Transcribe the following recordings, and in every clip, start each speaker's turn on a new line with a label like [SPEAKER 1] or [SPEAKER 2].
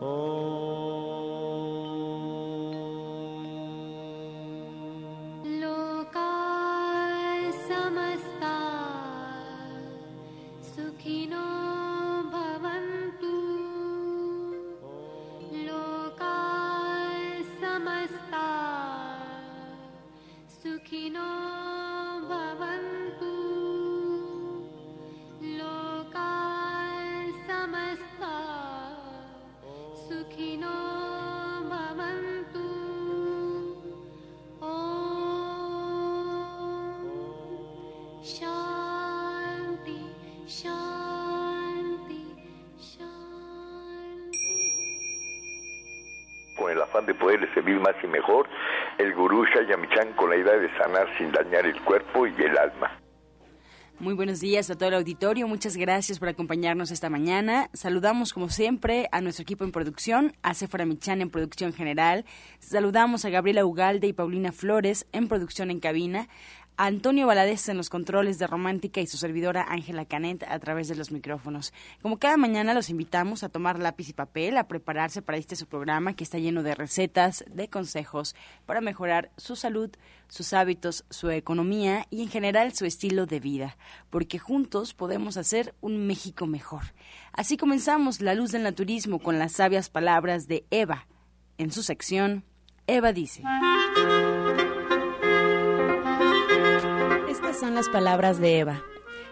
[SPEAKER 1] de servir más y mejor, el gurú Shayamichan con la idea de sanar sin dañar el cuerpo y el alma.
[SPEAKER 2] Muy buenos días a todo el auditorio, muchas gracias por acompañarnos esta mañana. Saludamos como siempre a nuestro equipo en producción, a Sephora Michan en producción general. Saludamos a Gabriela Ugalde y Paulina Flores en producción en cabina, Antonio Valadez en los controles de Romántica y su servidora Ángela Canet a través de los micrófonos. Como cada mañana los invitamos a tomar lápiz y papel, a prepararse para este su programa que está lleno de recetas, de consejos para mejorar su salud, sus hábitos, su economía y en general su estilo de vida, porque juntos podemos hacer un México mejor. Así comenzamos La Luz del Naturismo con las sabias palabras de Eva. En su sección, Eva dice.
[SPEAKER 3] Son las palabras de Eva.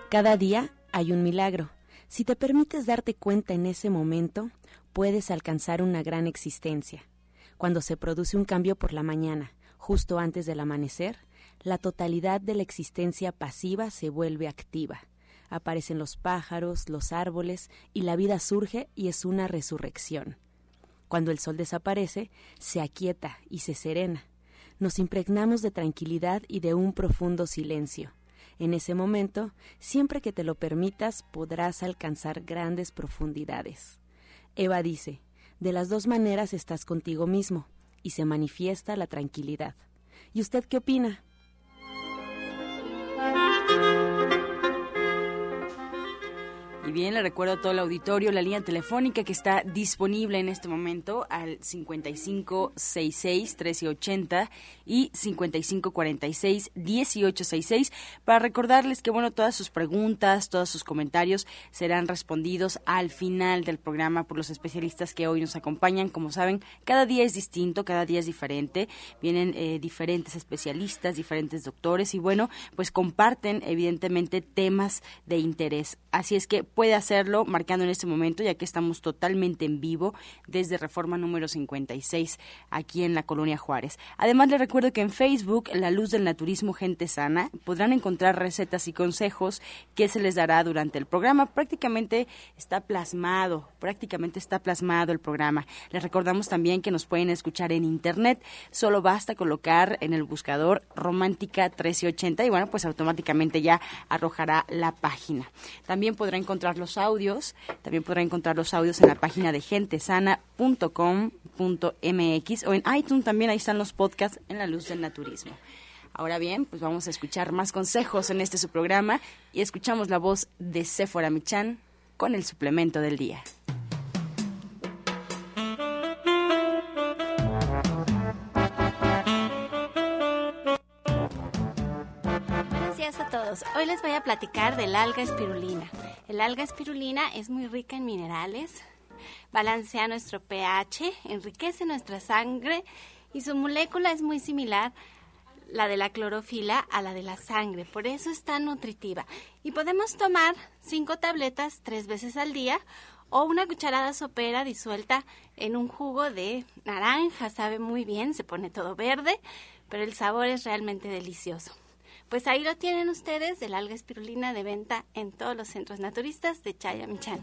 [SPEAKER 3] Cada día hay un milagro. Si te permites darte cuenta en ese momento, puedes alcanzar una gran existencia. Cuando se produce un cambio por la mañana, justo antes del amanecer, la totalidad de la existencia pasiva se vuelve activa. Aparecen los pájaros, los árboles, y la vida surge y es una resurrección. Cuando el sol desaparece, se aquieta y se serena nos impregnamos de tranquilidad y de un profundo silencio. En ese momento, siempre que te lo permitas, podrás alcanzar grandes profundidades. Eva dice, de las dos maneras estás contigo mismo, y se manifiesta la tranquilidad. ¿Y usted qué opina?
[SPEAKER 2] Bien, le recuerdo a todo el auditorio la línea telefónica que está disponible en este momento al 5566-1380 y 5546-1866 para recordarles que, bueno, todas sus preguntas, todos sus comentarios serán respondidos al final del programa por los especialistas que hoy nos acompañan. Como saben, cada día es distinto, cada día es diferente. Vienen eh, diferentes especialistas, diferentes doctores y, bueno, pues comparten evidentemente temas de interés. Así es que puede hacerlo marcando en este momento, ya que estamos totalmente en vivo desde Reforma número 56 aquí en la Colonia Juárez. Además, le recuerdo que en Facebook, La Luz del Naturismo Gente Sana, podrán encontrar recetas y consejos que se les dará durante el programa. Prácticamente está plasmado, prácticamente está plasmado el programa. Les recordamos también que nos pueden escuchar en Internet. Solo basta colocar en el buscador Romántica 1380 y bueno, pues automáticamente ya arrojará la página. También podrá encontrar los audios. También podrá encontrar los audios en la página de gentesana.com.mx o en iTunes también ahí están los podcasts en la luz del naturismo. Ahora bien, pues vamos a escuchar más consejos en este su programa y escuchamos la voz de Sephora Michan con el suplemento del día.
[SPEAKER 4] Hoy les voy a platicar del alga espirulina. El alga espirulina es muy rica en minerales, balancea nuestro pH, enriquece nuestra sangre y su molécula es muy similar la de la clorofila a la de la sangre, por eso es tan nutritiva. Y podemos tomar cinco tabletas tres veces al día o una cucharada sopera disuelta en un jugo de naranja, sabe muy bien, se pone todo verde, pero el sabor es realmente delicioso. Pues ahí lo tienen ustedes, el alga espirulina de venta en todos los centros naturistas de Chayamichán.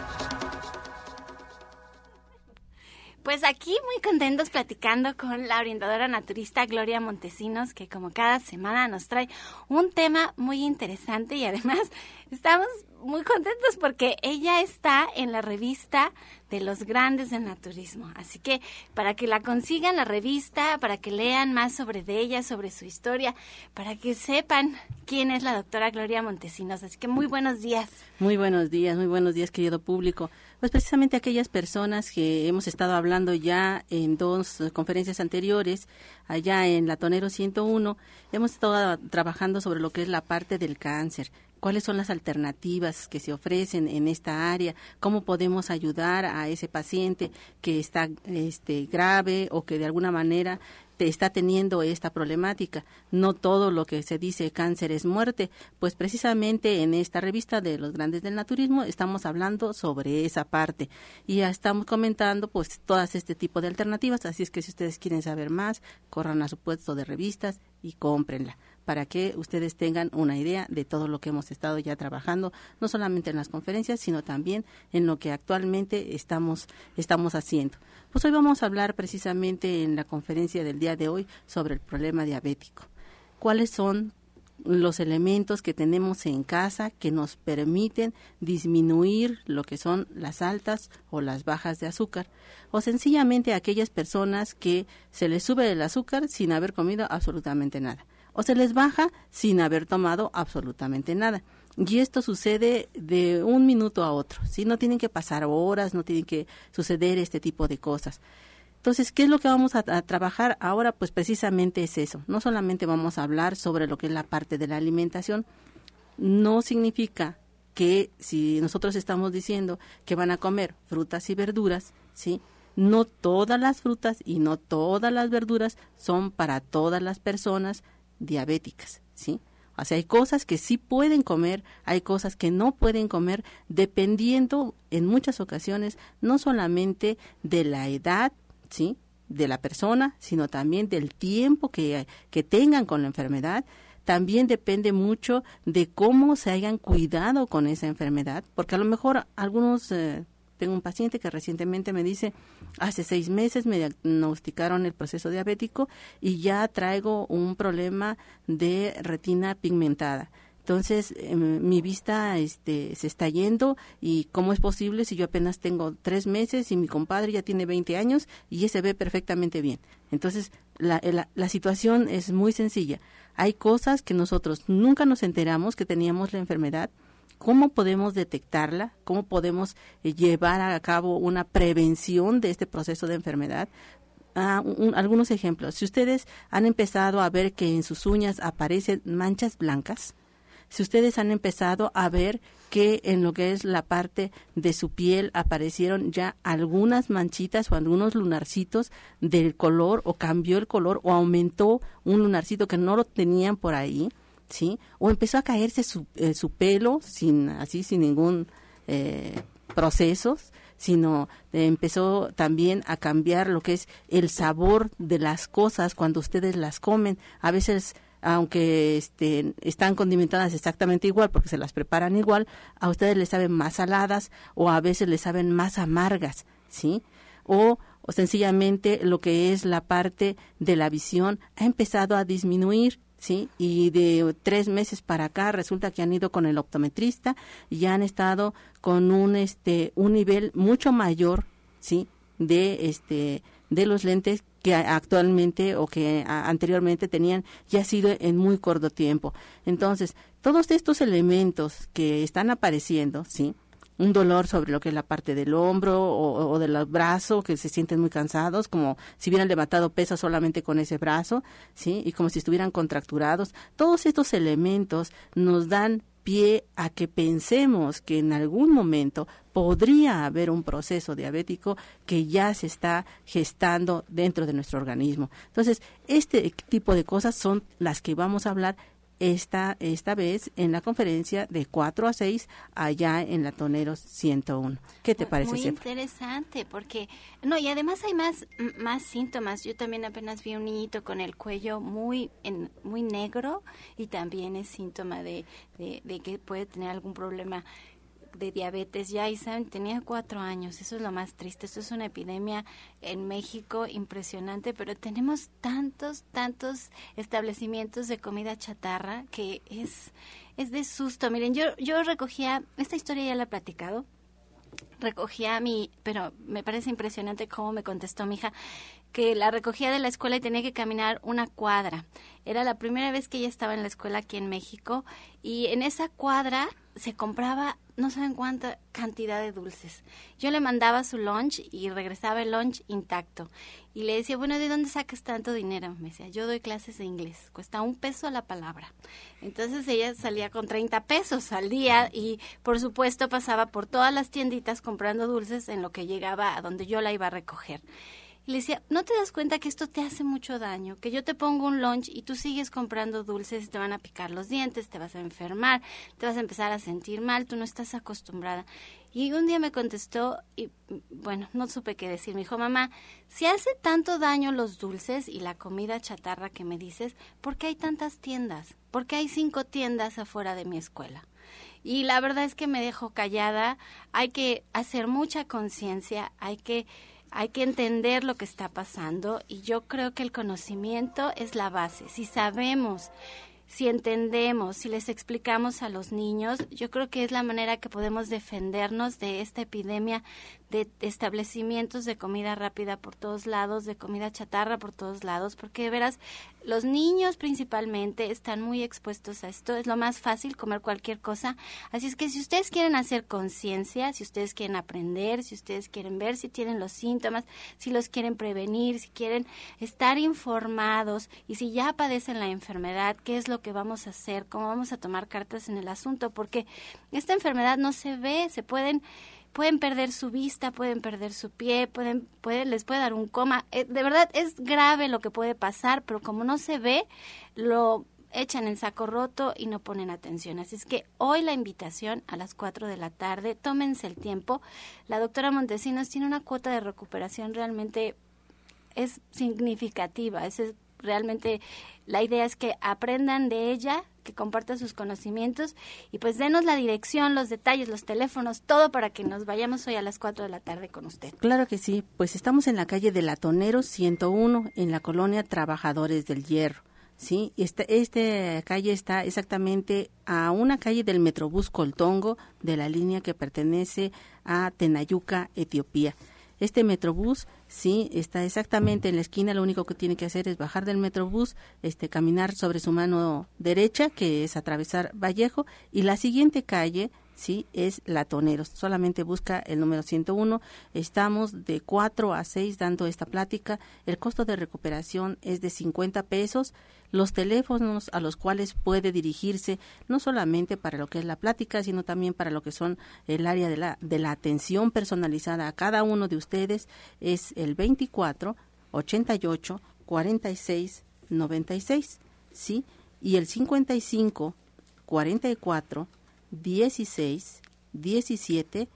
[SPEAKER 4] Pues aquí muy contentos platicando con la orientadora naturista Gloria Montesinos, que como cada semana nos trae un tema muy interesante y además estamos muy contentos porque ella está en la revista de los grandes del naturismo. Así que para que la consigan la revista, para que lean más sobre ella, sobre su historia, para que sepan quién es la doctora Gloria Montesinos. Así que muy buenos días.
[SPEAKER 5] Muy buenos días, muy buenos días, querido público. Pues precisamente aquellas personas que hemos estado hablando ya en dos conferencias anteriores, allá en la Tonero 101, hemos estado trabajando sobre lo que es la parte del cáncer, cuáles son las alternativas que se ofrecen en esta área, cómo podemos ayudar a ese paciente que está este, grave o que de alguna manera está teniendo esta problemática. No todo lo que se dice cáncer es muerte, pues precisamente en esta revista de los grandes del naturismo estamos hablando sobre esa parte. Y ya estamos comentando pues todas este tipo de alternativas, así es que si ustedes quieren saber más, corran a su puesto de revistas y cómprenla para que ustedes tengan una idea de todo lo que hemos estado ya trabajando, no solamente en las conferencias, sino también en lo que actualmente estamos, estamos haciendo. Pues hoy vamos a hablar precisamente en la conferencia del día de hoy sobre el problema diabético. ¿Cuáles son los elementos que tenemos en casa que nos permiten disminuir lo que son las altas o las bajas de azúcar o sencillamente aquellas personas que se les sube el azúcar sin haber comido absolutamente nada o se les baja sin haber tomado absolutamente nada. Y esto sucede de un minuto a otro, ¿sí? No tienen que pasar horas, no tienen que suceder este tipo de cosas. Entonces, ¿qué es lo que vamos a, trabajar ahora? Pues precisamente es eso. No solamente vamos a hablar sobre lo que es la parte de la alimentación, no significa que si nosotros estamos diciendo que van a comer frutas y verduras, ¿sí? No todas las frutas y no todas las verduras son para todas las personas diabéticas, ¿sí? O sea, hay cosas que sí pueden comer, hay cosas que no pueden comer, dependiendo en muchas ocasiones no solamente de la edad, ¿sí? de la persona, sino también del tiempo que, que tengan con la enfermedad. También depende mucho de cómo se hayan cuidado con esa enfermedad, porque a lo mejor algunos eh, tengo un paciente que recientemente me dice, hace seis meses me diagnosticaron el proceso diabético y ya traigo un problema de retina pigmentada. Entonces, em, mi vista este, se está yendo y cómo es posible si yo apenas tengo tres meses y mi compadre ya tiene 20 años y ese ve perfectamente bien. Entonces, la, la, la situación es muy sencilla. Hay cosas que nosotros nunca nos enteramos que teníamos la enfermedad, cómo podemos detectarla, cómo podemos eh, llevar a cabo una prevención de este proceso de enfermedad. Ah, algunos ejemplos. Si ustedes han empezado a ver que en sus uñas aparecen manchas blancas, si ustedes han empezado a ver que en lo que es la parte de su piel aparecieron ya algunas manchitas o algunos lunarcitos del color o cambió el color o aumentó un lunarcito que no lo tenían por ahí, ¿sí? O empezó a caerse su, eh, su pelo sin así sin ningún eh, proceso, sino empezó también a cambiar lo que es el sabor de las cosas cuando ustedes las comen. A veces aunque este, están condimentadas exactamente igual porque se las preparan igual, a ustedes les saben más saladas o a veces les saben más amargas, ¿sí? O, o sencillamente lo que es la parte de la visión ha empezado a disminuir ¿sí? Y de tres meses para acá resulta que han ido con el optometrista y han estado con un, este, un nivel mucho mayor, ¿sí? De, este, de los lentes que actualmente o que anteriormente tenían ya sido en muy corto tiempo. Entonces, todos estos elementos que están apareciendo, ¿sí? Un dolor sobre lo que es la parte del hombro o, del brazo, que se sienten muy cansados, como si hubieran levantado peso solamente con ese brazo, ¿sí? Y como si estuvieran contracturados. Todos estos elementos nos dan pie a que pensemos que en algún momento podría haber un proceso diabético que ya se está gestando dentro de nuestro organismo. Entonces, este tipo de cosas son las que vamos a hablar esta, esta vez en la conferencia de 4 a 6 allá en la Toneros 101. ¿Qué te parece,
[SPEAKER 4] Muy interesante, porque, no, y además hay más, más síntomas. Yo también apenas vi un niñito con el cuello muy, en, muy negro y también es síntoma de, de, de que puede tener algún problema de diabetes ya y saben, tenía cuatro años, eso es lo más triste, esto es una epidemia en México impresionante, pero tenemos tantos, tantos establecimientos de comida chatarra que es, es de susto. Miren, yo, yo recogía, esta historia ya la he platicado, recogía mi, pero me parece impresionante cómo me contestó mi hija, que la recogía de la escuela y tenía que caminar una cuadra. Era la primera vez que ella estaba en la escuela aquí en México y en esa cuadra se compraba no saben cuánta cantidad de dulces. Yo le mandaba su lunch y regresaba el lunch intacto. Y le decía, bueno, ¿de dónde sacas tanto dinero? Me decía, yo doy clases de inglés, cuesta un peso a la palabra. Entonces ella salía con 30 pesos al día y por supuesto pasaba por todas las tienditas comprando dulces en lo que llegaba a donde yo la iba a recoger. Y le decía, ¿no te das cuenta que esto te hace mucho daño? Que yo te pongo un lunch y tú sigues comprando dulces te van a picar los dientes, te vas a enfermar, te vas a empezar a sentir mal, tú no estás acostumbrada. Y un día me contestó y bueno, no supe qué decir. Me dijo, mamá, si hace tanto daño los dulces y la comida chatarra que me dices, ¿por qué hay tantas tiendas? ¿Por qué hay cinco tiendas afuera de mi escuela? Y la verdad es que me dejó callada. Hay que hacer mucha conciencia, hay que hay que entender lo que está pasando y yo creo que el conocimiento es la base. Si sabemos, si entendemos, si les explicamos a los niños, yo creo que es la manera que podemos defendernos de esta epidemia de establecimientos de comida rápida por todos lados, de comida chatarra por todos lados, porque de veras los niños principalmente están muy expuestos a esto, es lo más fácil comer cualquier cosa, así es que si ustedes quieren hacer conciencia, si ustedes quieren aprender, si ustedes quieren ver si tienen los síntomas, si los quieren prevenir, si quieren estar informados y si ya padecen la enfermedad, qué es lo que vamos a hacer, cómo vamos a tomar cartas en el asunto, porque esta enfermedad no se ve, se pueden pueden perder su vista, pueden perder su pie, pueden, puede, les puede dar un coma. Eh, de verdad es grave lo que puede pasar, pero como no se ve, lo echan en saco roto y no ponen atención. Así es que hoy la invitación a las 4 de la tarde, tómense el tiempo. La doctora Montesinos tiene una cuota de recuperación realmente es significativa, es realmente la idea es que aprendan de ella, que comparta sus conocimientos y pues denos la dirección, los detalles, los teléfonos, todo para que nos vayamos hoy a las 4 de la tarde con usted.
[SPEAKER 5] Claro que sí, pues estamos en la calle de Latonero 101 en la colonia Trabajadores del Hierro. Sí, esta, esta calle está exactamente a una calle del Metrobús Coltongo de la línea que pertenece a Tenayuca, Etiopía. Este Metrobús Sí, está exactamente en la esquina, lo único que tiene que hacer es bajar del metrobús, este, caminar sobre su mano derecha, que es atravesar Vallejo, y la siguiente calle, sí, es Latoneros. Solamente busca el número 101. Estamos de 4 a 6 dando esta plática. El costo de recuperación es de 50 pesos los teléfonos a los cuales puede dirigirse, no solamente para lo que es la plática, sino también para lo que son el área de la, de la atención personalizada a cada uno de ustedes, es el 24 88 46 96, ¿sí? Y el 55 44 16 17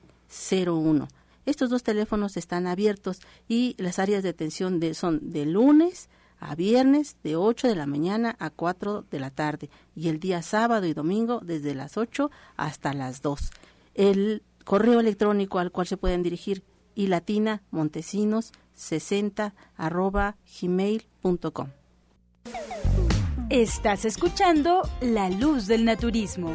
[SPEAKER 5] 01. Estos dos teléfonos están abiertos y las áreas de atención son de lunes a viernes de 8 de la mañana a 4 de la tarde y el día sábado y domingo desde las 8 hasta las 2. El correo electrónico al cual se pueden dirigir y latina montesinos 60 arroba gmail.com.
[SPEAKER 2] Estás escuchando La Luz del Naturismo.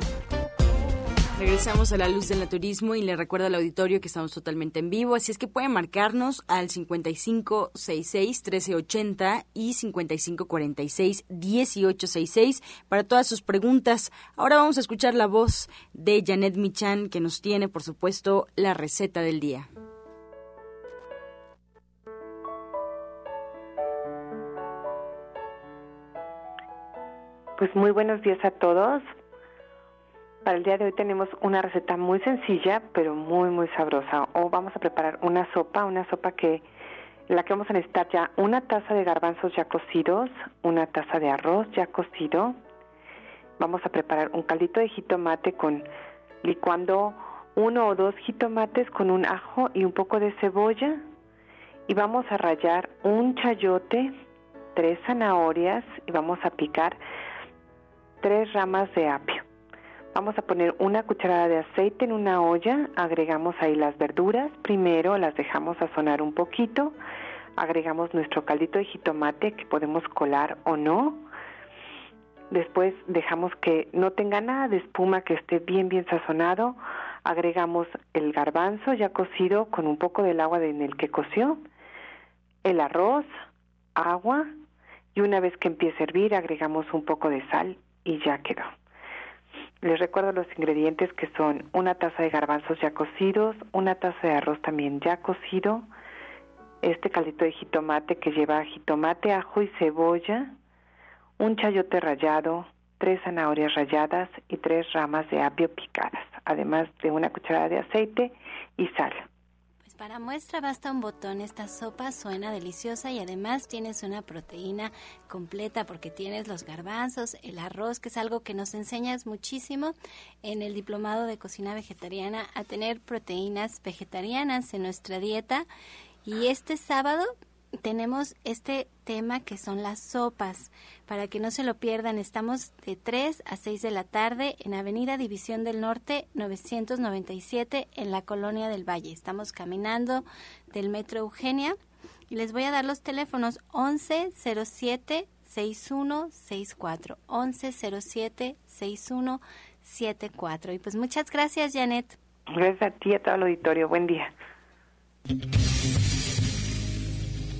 [SPEAKER 2] Regresamos a la luz del naturismo y le recuerdo al auditorio que estamos totalmente en vivo, así es que pueden marcarnos al 5566-1380 y 5546-1866 para todas sus preguntas. Ahora vamos a escuchar la voz de Janet Michan que nos tiene, por supuesto, la receta del día.
[SPEAKER 6] Pues muy buenos días a todos. Para el día de hoy tenemos una receta muy sencilla, pero muy, muy sabrosa. O vamos a preparar una sopa, una sopa que la que vamos a necesitar ya una taza de garbanzos ya cocidos, una taza de arroz ya cocido. Vamos a preparar un caldito de jitomate con licuando uno o dos jitomates con un ajo y un poco de cebolla. Y vamos a rallar un chayote, tres zanahorias y vamos a picar tres ramas de apio. Vamos a poner una cucharada de aceite en una olla, agregamos ahí las verduras, primero las dejamos sazonar un poquito, agregamos nuestro caldito de jitomate que podemos colar o no, después dejamos que no tenga nada de espuma, que esté bien bien sazonado, agregamos el garbanzo ya cocido con un poco del agua en el que coció, el arroz, agua y una vez que empiece a hervir agregamos un poco de sal y ya quedó. Les recuerdo los ingredientes que son una taza de garbanzos ya cocidos, una taza de arroz también ya cocido, este caldito de jitomate que lleva jitomate, ajo y cebolla, un chayote rallado, tres zanahorias ralladas y tres ramas de apio picadas, además de una cucharada de aceite y sal.
[SPEAKER 4] Para muestra basta un botón. Esta sopa suena deliciosa y además tienes una proteína completa porque tienes los garbanzos, el arroz, que es algo que nos enseñas muchísimo en el diplomado de cocina vegetariana a tener proteínas vegetarianas en nuestra dieta. Y este sábado tenemos este tema que son las sopas. Para que no se lo pierdan, estamos de 3 a 6 de la tarde en Avenida División del Norte 997 en la Colonia del Valle. Estamos caminando del Metro Eugenia y les voy a dar los teléfonos 1107 6164 1107 6174 y pues muchas gracias Janet.
[SPEAKER 6] Gracias a ti y a todo el auditorio. Buen día.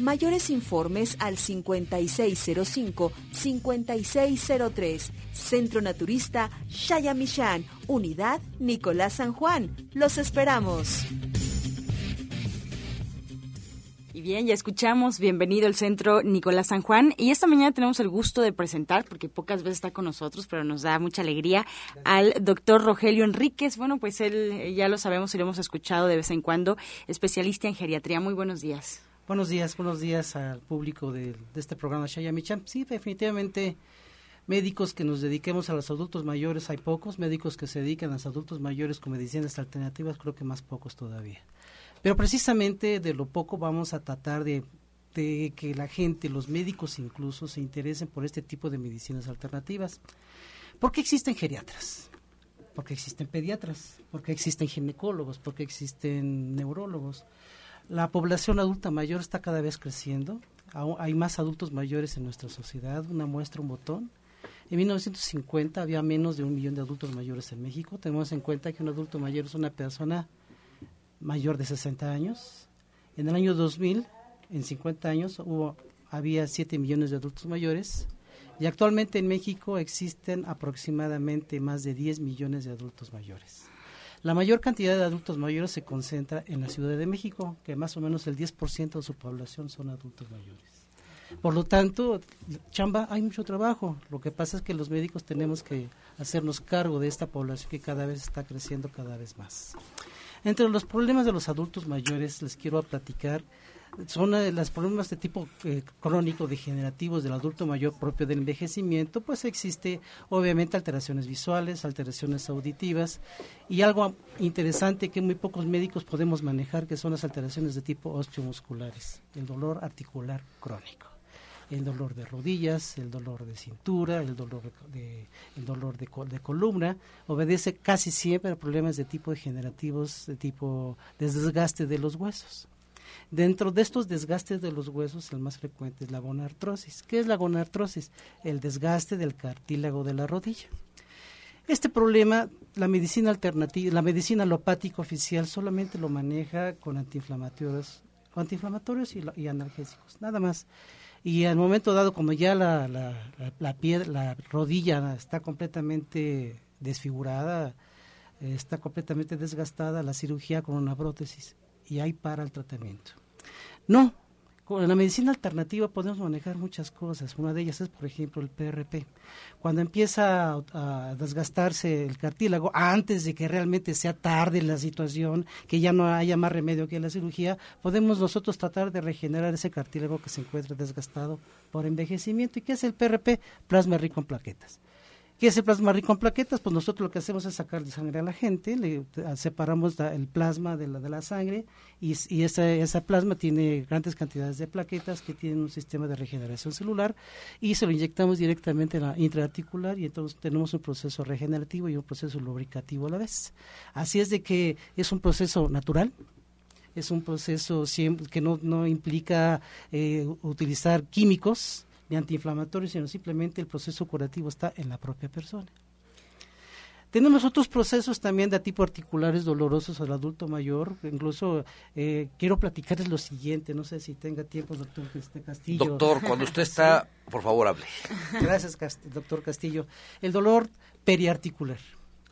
[SPEAKER 7] Mayores informes al 5605-5603. Centro Naturista Shayamishan, Unidad Nicolás San Juan. Los esperamos.
[SPEAKER 2] Y bien, ya escuchamos, bienvenido al Centro Nicolás San Juan. Y esta mañana tenemos el gusto de presentar, porque pocas veces está con nosotros, pero nos da mucha alegría, al doctor Rogelio Enríquez. Bueno, pues él ya lo sabemos y lo hemos escuchado de vez en cuando, especialista en geriatría. Muy buenos días.
[SPEAKER 8] Buenos días, buenos días al público de, este programa Shaya Michan. Sí, definitivamente médicos que nos dediquemos a los adultos mayores hay pocos, médicos que se dedican a los adultos mayores con medicinas alternativas creo que más pocos todavía. Pero precisamente de lo poco vamos a tratar de, de que la gente, los médicos incluso, se interesen por este tipo de medicinas alternativas. ¿Por qué existen geriatras? Porque existen pediatras, porque existen ginecólogos, porque existen neurólogos. La población adulta mayor está cada vez creciendo. Hay más adultos mayores en nuestra sociedad. Una muestra, un botón. En 1950 había menos de un millón de adultos mayores en México. Tenemos en cuenta que un adulto mayor es una persona mayor de 60 años. En el año 2000, en 50 años, hubo, había 7 millones de adultos mayores. Y actualmente en México existen aproximadamente más de 10 millones de adultos mayores. La mayor cantidad de adultos mayores se concentra en la Ciudad de México, que más o menos el 10% de su población son adultos mayores. Por lo tanto, chamba, hay mucho trabajo. Lo que pasa es que los médicos tenemos que hacernos cargo de esta población que cada vez está creciendo cada vez más. Entre los problemas de los adultos mayores les quiero platicar son eh, los problemas de tipo eh, crónico degenerativos del adulto mayor propio del envejecimiento, pues existe obviamente alteraciones visuales, alteraciones auditivas y algo interesante que muy pocos médicos podemos manejar que son las alteraciones de tipo osteomusculares, el dolor articular crónico el dolor de rodillas, el dolor de cintura, el dolor de, el dolor de, de, columna, obedece casi siempre a problemas de tipo degenerativos, de tipo de desgaste de los huesos. Dentro de estos desgastes de los huesos, el más frecuente es la gonartrosis. ¿Qué es la gonartrosis? El desgaste del cartílago de la rodilla. Este problema, la medicina alternativa, la medicina alopática oficial solamente lo maneja con antiinflamatorios, antiinflamatorios y, y analgésicos, nada más. Y al momento dado, como ya la, la, la, la rodilla está completamente desfigurada, está completamente desgastada, la cirugía con una prótesis y ahí para el tratamiento. No, con la medicina alternativa podemos manejar muchas cosas. Una de ellas es, por ejemplo, el PRP. Cuando empieza a, desgastarse el cartílago, antes de que realmente sea tarde la situación, que ya no haya más remedio que la cirugía, podemos nosotros tratar de regenerar ese cartílago que se encuentra desgastado por envejecimiento. ¿Y qué es el PRP? Plasma rico en plaquetas. ¿Qué es el plasma rico en plaquetas? Pues nosotros lo que hacemos es sacar de sangre a la gente, le separamos el plasma de la, de la sangre y, y esa, esa, plasma tiene grandes cantidades de plaquetas que tienen un sistema de regeneración celular y se lo inyectamos directamente en la intraarticular y entonces tenemos un proceso regenerativo y un proceso lubricativo a la vez. Así es de que es un proceso natural, es un proceso que no, no implica eh, utilizar químicos, de antiinflamatorios, sino simplemente el proceso curativo está en la propia persona. Tenemos otros procesos también de tipo articulares dolorosos al adulto mayor. Incluso eh, quiero platicarles lo siguiente, no sé si tenga tiempo, doctor Castillo.
[SPEAKER 9] Doctor, cuando usted está, por favor, hable.
[SPEAKER 8] Gracias, doctor Castillo. El dolor periarticular.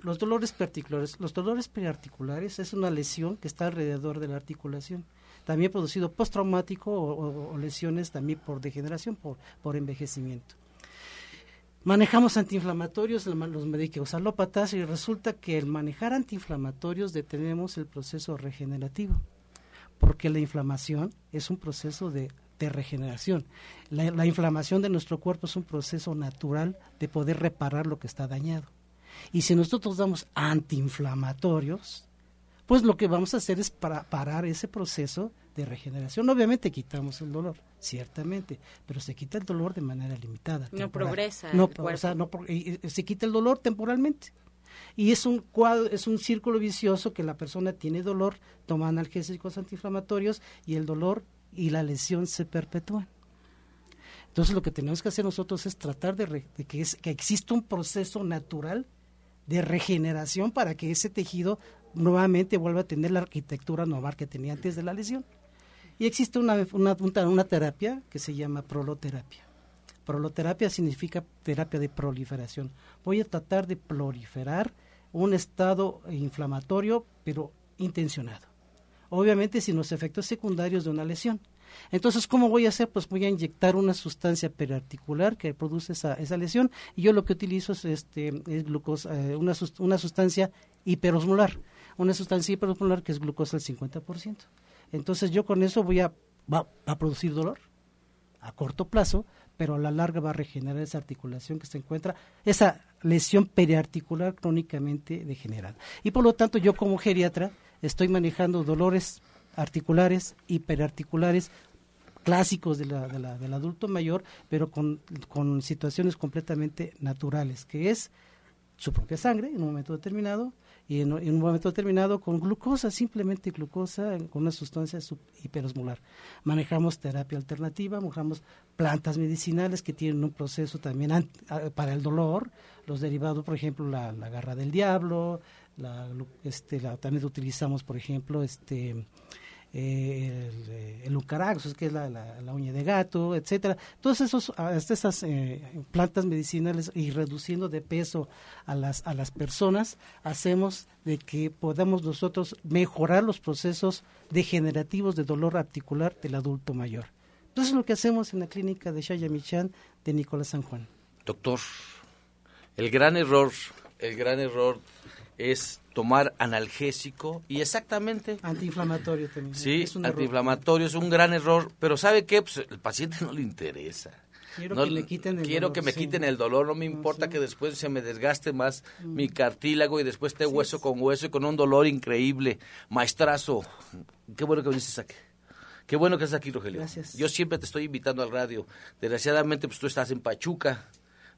[SPEAKER 8] Los dolores periarticulares. Los dolores periarticulares es una lesión que está alrededor de la articulación también producido postraumático o, o, lesiones también por degeneración, por, por envejecimiento. Manejamos antiinflamatorios, los médicos alópatas, y resulta que el manejar antiinflamatorios detenemos el proceso regenerativo, porque la inflamación es un proceso de, de regeneración. La, la inflamación de nuestro cuerpo es un proceso natural de poder reparar lo que está dañado. Y si nosotros damos antiinflamatorios, pues lo que vamos a hacer es para parar ese proceso de regeneración. Obviamente quitamos el dolor, ciertamente, pero se quita el dolor de manera limitada.
[SPEAKER 2] No progresa.
[SPEAKER 8] No, o sea, no, se quita el dolor temporalmente. Y es un cuadro, es un círculo vicioso que la persona tiene dolor, toma analgésicos antiinflamatorios y el dolor y la lesión se perpetúan. Entonces lo que tenemos que hacer nosotros es tratar de, que, es, que exista un proceso natural de regeneración para que ese tejido nuevamente vuelve a tener la arquitectura normal que tenía antes de la lesión. Y existe una, una, una terapia que se llama proloterapia. Proloterapia significa terapia de proliferación. Voy a tratar de proliferar un estado inflamatorio, pero intencionado. Obviamente sin los efectos secundarios de una lesión. Entonces, ¿cómo voy a hacer? Pues voy a inyectar una sustancia periarticular que produce esa, esa lesión y yo lo que utilizo es, este, es glucosa, eh, una, una sustancia hiperosmolar una sustancia hiperosmolar que es glucosa al 50%. Entonces yo con eso voy a, va, a producir dolor a corto plazo, pero a la larga va a regenerar esa articulación que se encuentra, esa lesión periarticular crónicamente degenerada. Y por lo tanto yo como geriatra estoy manejando dolores articulares y periarticulares clásicos de la, de la, del adulto mayor, pero con, con situaciones completamente naturales, que es su propia sangre en un momento determinado, y en, un momento determinado con glucosa, simplemente glucosa, con una sustancia hiperosmolar. Manejamos terapia alternativa, manejamos plantas medicinales que tienen un proceso también para el dolor, los derivados, por ejemplo, la, garra del diablo, la, este, la, también utilizamos, por ejemplo, este eh, el, el que es la, la, uña de gato, etcétera. Todas esos, ah, esas eh, plantas medicinales y reduciendo de peso a las, a las personas, hacemos de que podamos nosotros mejorar los procesos degenerativos de dolor articular del adulto mayor. Entonces, es lo que hacemos en la clínica de Shaya Michan de Nicolás San Juan.
[SPEAKER 9] Doctor, el gran error, el gran error es tomar analgésico y exactamente...
[SPEAKER 8] Antiinflamatorio también.
[SPEAKER 9] Sí, antiinflamatorio es un gran error, pero ¿sabe qué? Pues el paciente no le interesa.
[SPEAKER 8] Quiero que me quiten el
[SPEAKER 9] quiero que me quiten el dolor, no me importa que después se me desgaste más mm. mi cartílago y después esté hueso con hueso y con un dolor increíble. Maestrazo, qué bueno que viniste aquí. Qué bueno que estás aquí, Rogelio.
[SPEAKER 8] Gracias.
[SPEAKER 9] Yo siempre te estoy invitando al radio. Desgraciadamente, pues tú estás en Pachuca,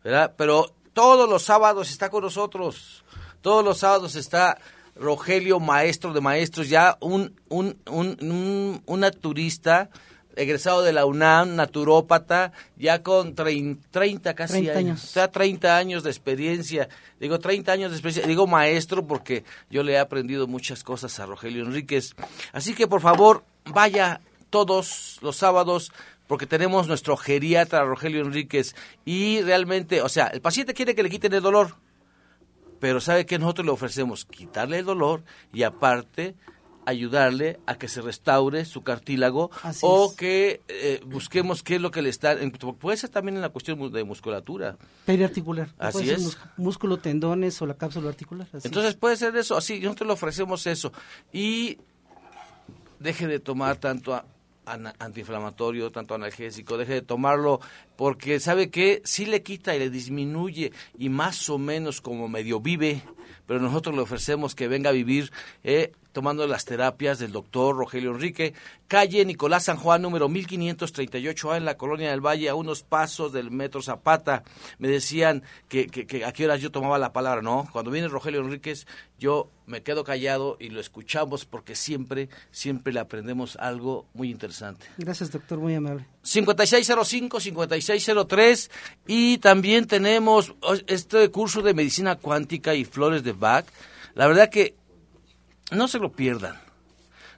[SPEAKER 9] ¿verdad? Pero todos los sábados está con nosotros. Todos los sábados está Rogelio, maestro de maestros, ya un, un, un, un, naturista egresado de la UNAM, naturópata, ya con 30, casi
[SPEAKER 8] 30 años.
[SPEAKER 9] Ya 30 años de experiencia. Digo 30 años de experiencia, digo maestro porque yo le he aprendido muchas cosas a Rogelio Enríquez. Así que por favor, vaya todos los sábados porque tenemos nuestro geriatra Rogelio Enríquez y realmente, o sea, el paciente quiere que le quiten el dolor pero ¿sabe qué nosotros le ofrecemos? Quitarle el dolor y aparte ayudarle a que se restaure su cartílago o que eh, busquemos qué es lo que le está... Puede ser también en la cuestión de musculatura.
[SPEAKER 8] Periarticular.
[SPEAKER 9] Así es.
[SPEAKER 8] músculo, tendones o la cápsula articular.
[SPEAKER 9] Entonces puede ser eso, así, nosotros le ofrecemos eso. Y deje de tomar tanto antiinflamatorio, tanto analgésico, deje de tomarlo porque sabe que sí le quita y le disminuye y más o menos como medio vive, pero nosotros le ofrecemos que venga a vivir eh, tomando las terapias del doctor Rogelio Enrique, calle Nicolás San Juan, número 1538A, en la Colonia del Valle, a unos pasos del Metro Zapata. Me decían que, que, a qué horas yo tomaba la palabra. No, cuando viene Rogelio Enríquez, yo me quedo callado y lo escuchamos porque siempre, siempre le aprendemos algo muy interesante.
[SPEAKER 8] Gracias, doctor, muy amable.
[SPEAKER 9] 5605, 5603 y también tenemos este curso de medicina cuántica y flores de Bach. La verdad que no se lo pierdan.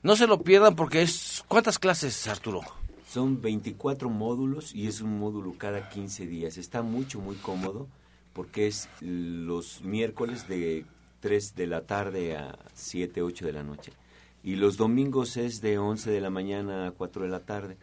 [SPEAKER 9] No se lo pierdan porque es... ¿Cuántas clases, Arturo?
[SPEAKER 10] Son 24 módulos y es un módulo cada 15 días. Está mucho, muy cómodo porque es los miércoles de 3 de la tarde a 7, 8 de la noche. Y los domingos es de 11 de la mañana a 4 de la tarde.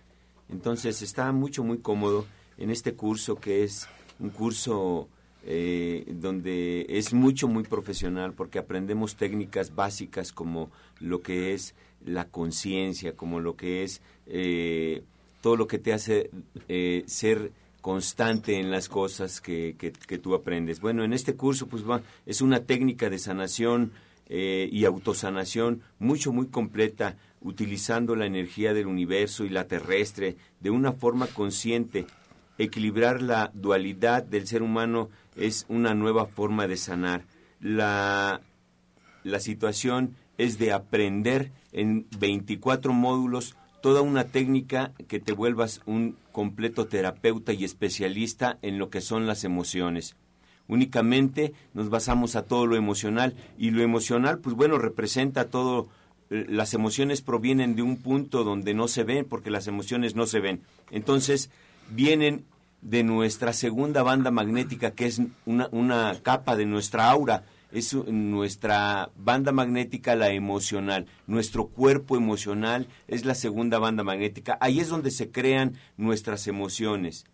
[SPEAKER 10] Entonces está mucho, muy cómodo en este curso que es un curso eh, donde es mucho, muy profesional porque aprendemos técnicas básicas como lo que es la conciencia, como lo que es eh, todo lo que te hace eh, ser constante en las cosas que, que, tú aprendes. Bueno, en este curso pues va, es una técnica de sanación y autosanación mucho, muy completa, utilizando la energía del universo y la terrestre de una forma consciente. Equilibrar la dualidad del ser humano es una nueva forma de sanar. La, la situación es de aprender en 24 módulos toda una técnica que te vuelvas un completo terapeuta y especialista en lo que son las emociones. Únicamente nos basamos a todo lo emocional y lo emocional, pues bueno, representa todo, eh, las emociones provienen de un punto donde no se ven, porque las emociones no se ven. Entonces, vienen de nuestra segunda banda magnética, que es una, una capa de nuestra aura, es nuestra banda magnética la emocional, nuestro cuerpo emocional es la segunda banda magnética, ahí es donde se crean nuestras emociones.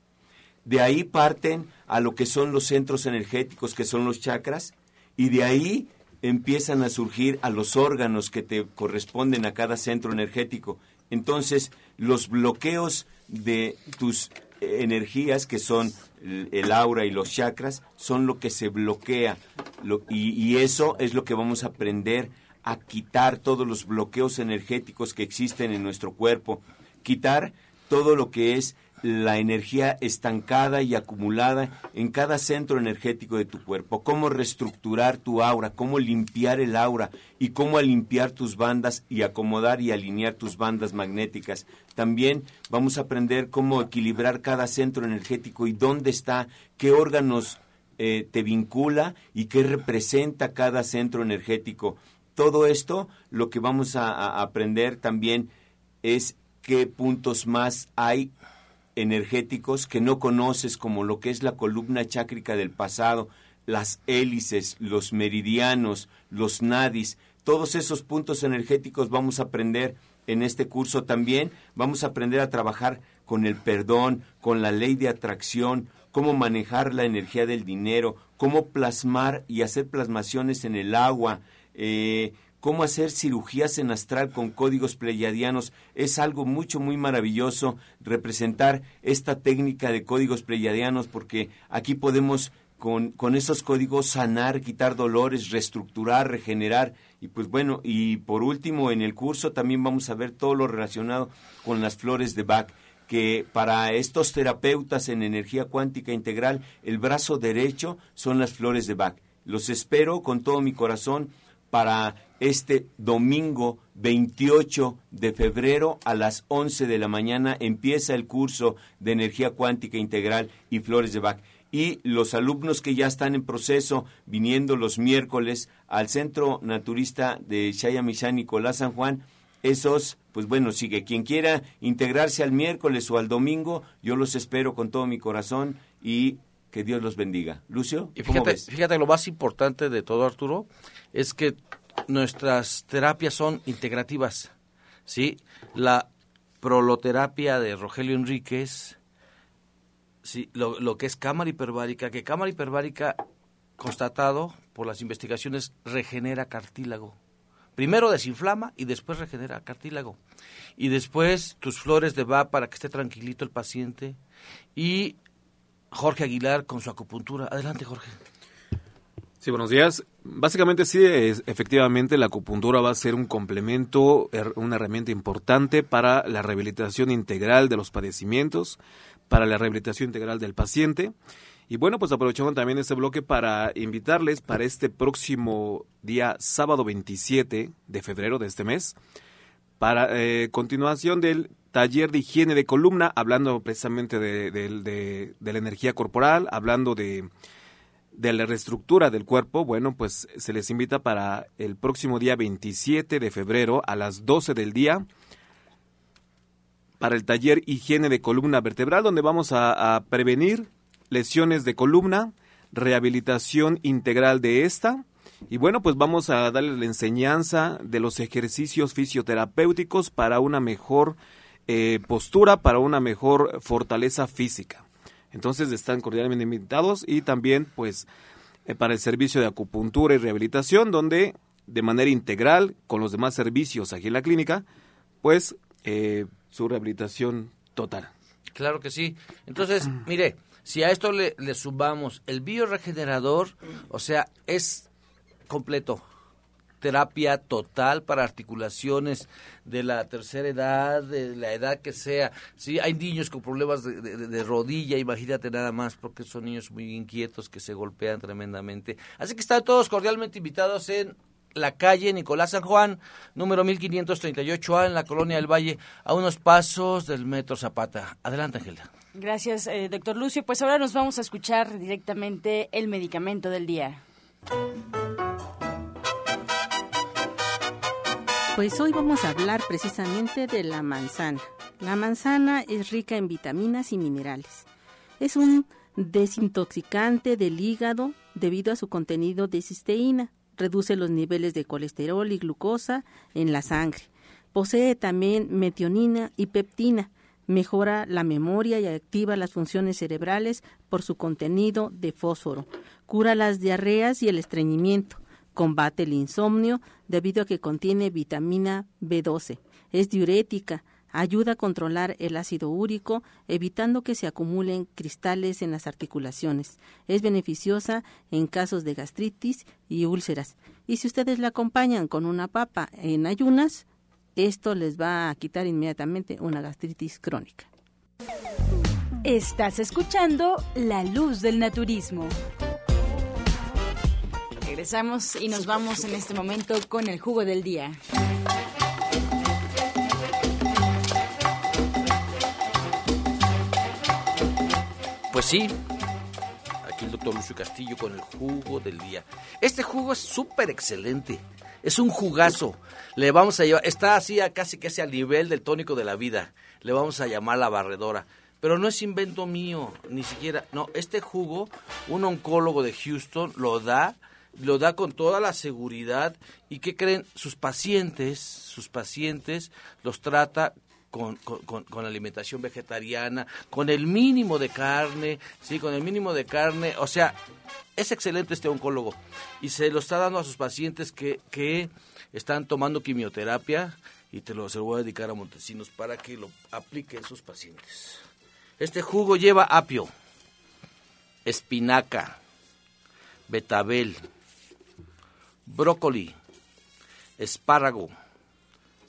[SPEAKER 10] De ahí parten a lo que son los centros energéticos, que son los chakras, y de ahí empiezan a surgir a los órganos que te corresponden a cada centro energético. Entonces, los bloqueos de tus energías que son el aura y los chakras son lo que se bloquea. Y, eso es lo que vamos a aprender a quitar todos los bloqueos energéticos que existen en nuestro cuerpo, quitar todo lo que es la energía estancada y acumulada en cada centro energético de tu cuerpo, cómo reestructurar tu aura, cómo limpiar el aura y cómo limpiar tus bandas y acomodar y alinear tus bandas magnéticas. También vamos a aprender cómo equilibrar cada centro energético y dónde está, qué órganos eh, te vincula y qué representa cada centro energético. Todo esto lo que vamos a aprender también es qué puntos más hay energéticos que no conoces, como lo que es la columna chácrica del pasado, las hélices, los meridianos, los nadis, todos esos puntos energéticos vamos a aprender en este curso también. Vamos a aprender a trabajar con el perdón, con la ley de atracción, cómo manejar la energía del dinero, cómo plasmar y hacer plasmaciones en el agua, eh, cómo hacer cirugías en astral con códigos pleyadianos. Es algo mucho, muy maravilloso representar esta técnica de códigos pleyadianos porque aquí podemos con, con esos códigos sanar, quitar dolores, reestructurar, regenerar. Y pues bueno, y por último en el curso también vamos a ver todo lo relacionado con las flores de Bach que para estos terapeutas en energía cuántica integral, el brazo derecho son las flores de Bach. Los espero con todo mi corazón para este domingo 28 de febrero a las 11 de la mañana empieza el curso de energía cuántica integral y flores de Bach. Y los alumnos que ya están en proceso, viniendo los miércoles al Centro Naturista de Chayamichán Nicolás San Juan, esos, pues bueno, sigue. Quien quiera integrarse al miércoles o al domingo, yo los espero con todo mi corazón y que Dios los bendiga. Lucio,
[SPEAKER 9] y fíjate, fíjate, lo más importante de todo, Arturo, es que nuestras terapias son integrativas. ¿sí? La proloterapia de Rogelio Enríquez, ¿sí? lo, lo que es cámara hiperbárica, que cámara hiperbárica constatado por las investigaciones regenera cartílago. Primero desinflama y después regenera cartílago. Y después tus flores de va para que esté tranquilito el paciente. Y Jorge Aguilar con su acupuntura. Adelante, Jorge.
[SPEAKER 11] Sí, buenos días. Básicamente sí, efectivamente la acupuntura va a ser un complemento, una herramienta importante para la rehabilitación integral de los padecimientos, para la rehabilitación integral del paciente. Y bueno, pues aprovechamos también este bloque para invitarles para este próximo día sábado 27 de febrero de este mes, para eh, continuación del taller de higiene de columna, hablando precisamente de, la energía corporal, hablando de, la reestructura del cuerpo, bueno, pues se les invita para el próximo día 27 de febrero a las 12 del día para el taller higiene de columna vertebral, donde vamos a, a prevenir lesiones de columna, rehabilitación integral de esta, y bueno, pues vamos a darle la enseñanza de los ejercicios fisioterapéuticos para una mejor eh, postura para una mejor fortaleza física. Entonces están cordialmente invitados y también pues eh, para el servicio de acupuntura y rehabilitación donde de manera integral con los demás servicios aquí en la clínica pues eh, su rehabilitación total.
[SPEAKER 9] Claro que sí. Entonces, mire, si a esto le, le sumamos el bioregenerador, o sea, es completo terapia total para articulaciones de la tercera edad, de la edad que sea. Sí, hay niños con problemas de, rodilla, imagínate nada más, porque son niños muy inquietos que se golpean tremendamente. Así que están todos cordialmente invitados en la calle Nicolás San Juan, número 1538A, en la Colonia del Valle, a unos pasos del Metro Zapata. Adelante, Ángela.
[SPEAKER 2] Gracias, eh, doctor Lucio. Pues ahora nos vamos a escuchar directamente el medicamento del día.
[SPEAKER 5] Pues hoy vamos a hablar precisamente de la manzana. La manzana es rica en vitaminas y minerales. Es un desintoxicante del hígado debido a su contenido de cisteína. Reduce los niveles de colesterol y glucosa en la sangre. Posee también metionina y peptina. Mejora la memoria y activa las funciones cerebrales por su contenido de fósforo. Cura las diarreas y el estreñimiento Combate el insomnio debido a que contiene vitamina B12. Es diurética. Ayuda a controlar el ácido úrico, evitando que se acumulen cristales en las articulaciones. Es beneficiosa en casos de gastritis y úlceras. Y si ustedes la acompañan con una papa en ayunas, esto les va a quitar inmediatamente una gastritis crónica.
[SPEAKER 2] Estás escuchando La Luz del Naturismo. Regresamos y nos vamos en este momento con el jugo del día.
[SPEAKER 9] Pues sí, aquí el doctor Lucio Castillo con el jugo del día. Este jugo es súper excelente, es un jugazo. Le vamos a llevar, está así a casi casi al nivel del tónico de la vida. Le vamos a llamar la barredora. Pero no es invento mío, ni siquiera. No, este jugo, un oncólogo de Houston lo da, lo da con toda la seguridad. ¿Y qué creen? Sus pacientes, sus pacientes los trata con, con, alimentación vegetariana, con el mínimo de carne, sí, con el mínimo de carne, o sea, es excelente este oncólogo y se lo está dando a sus pacientes que, que están tomando quimioterapia y te lo, se lo voy a dedicar a Montesinos para que lo apliquen sus pacientes. Este jugo lleva apio, espinaca, betabel, brócoli, espárrago,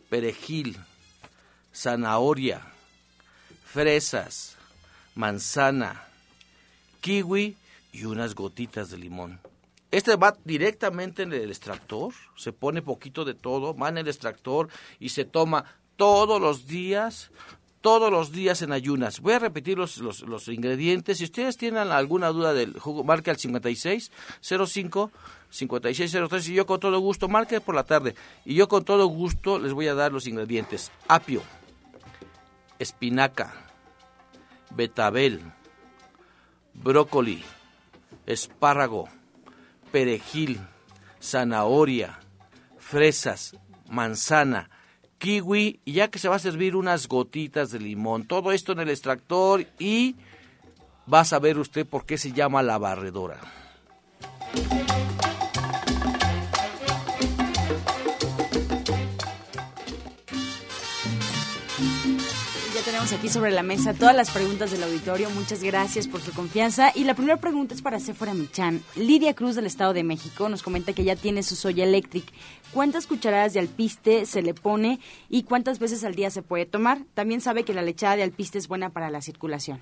[SPEAKER 9] perejil, zanahoria, fresas, manzana, kiwi y unas gotitas de limón. Este va directamente en el extractor, se pone poquito de todo, va en el extractor y se toma todos los días todos los días en ayunas. Voy a repetir los, los, ingredientes. Si ustedes tienen alguna duda del jugo, marque al 56 05 5603 y yo con todo gusto, marque por la tarde. Y yo con todo gusto les voy a dar los ingredientes. Apio, espinaca, betabel, brócoli, espárrago, perejil, zanahoria, fresas, manzana, kiwi y ya que se va a servir unas gotitas de limón. Todo esto en el extractor y va a saber usted por qué se llama la barredora.
[SPEAKER 2] Aquí sobre la mesa todas las preguntas del auditorio. Muchas gracias por su confianza. Y la primera pregunta es para Sephora Michan. Lidia Cruz del Estado de México nos comenta que ya tiene su soya eléctrica. ¿Cuántas cucharadas de alpiste se le pone y cuántas veces al día se puede tomar? También sabe que la lechada de alpiste es buena para la circulación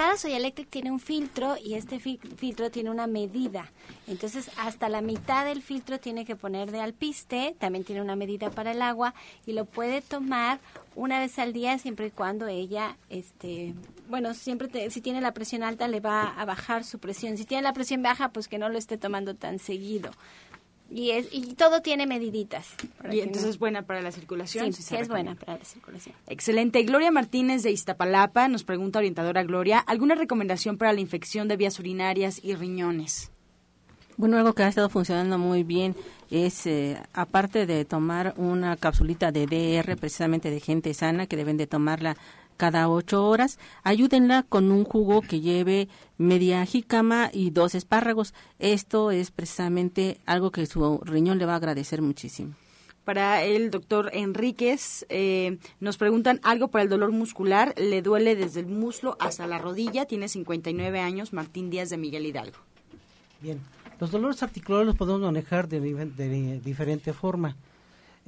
[SPEAKER 4] cada Soy Electric tiene un filtro y este filtro tiene una medida. Entonces, hasta la mitad del filtro tiene que poner de alpiste, también tiene una medida para el agua y lo puede tomar una vez al día siempre y cuando ella, este, bueno, siempre si tiene la presión alta le va a bajar su presión. Si tiene la presión baja, pues que no lo esté tomando tan seguido. Y, es, y todo tiene mediditas.
[SPEAKER 2] Y entonces es buena para la circulación.
[SPEAKER 4] Sí, es buena para la circulación.
[SPEAKER 2] Excelente. Gloria Martínez de Iztapalapa nos pregunta, orientadora Gloria, ¿alguna recomendación para la infección de vías urinarias y riñones?
[SPEAKER 5] Bueno, algo que ha estado funcionando muy bien es, eh, aparte de tomar una capsulita de DR, precisamente de gente sana, que deben de tomarla cada ocho horas. Ayúdenla con un jugo que lleve media jícama y dos espárragos. Esto es precisamente algo que su riñón le va a agradecer muchísimo.
[SPEAKER 2] Para el doctor Enríquez, eh, nos preguntan algo para el dolor muscular. Le duele desde el muslo hasta la rodilla. Tiene 59 años. Martín Díaz de Miguel Hidalgo.
[SPEAKER 8] Bien. Los dolores articulares los podemos manejar de, de diferente forma.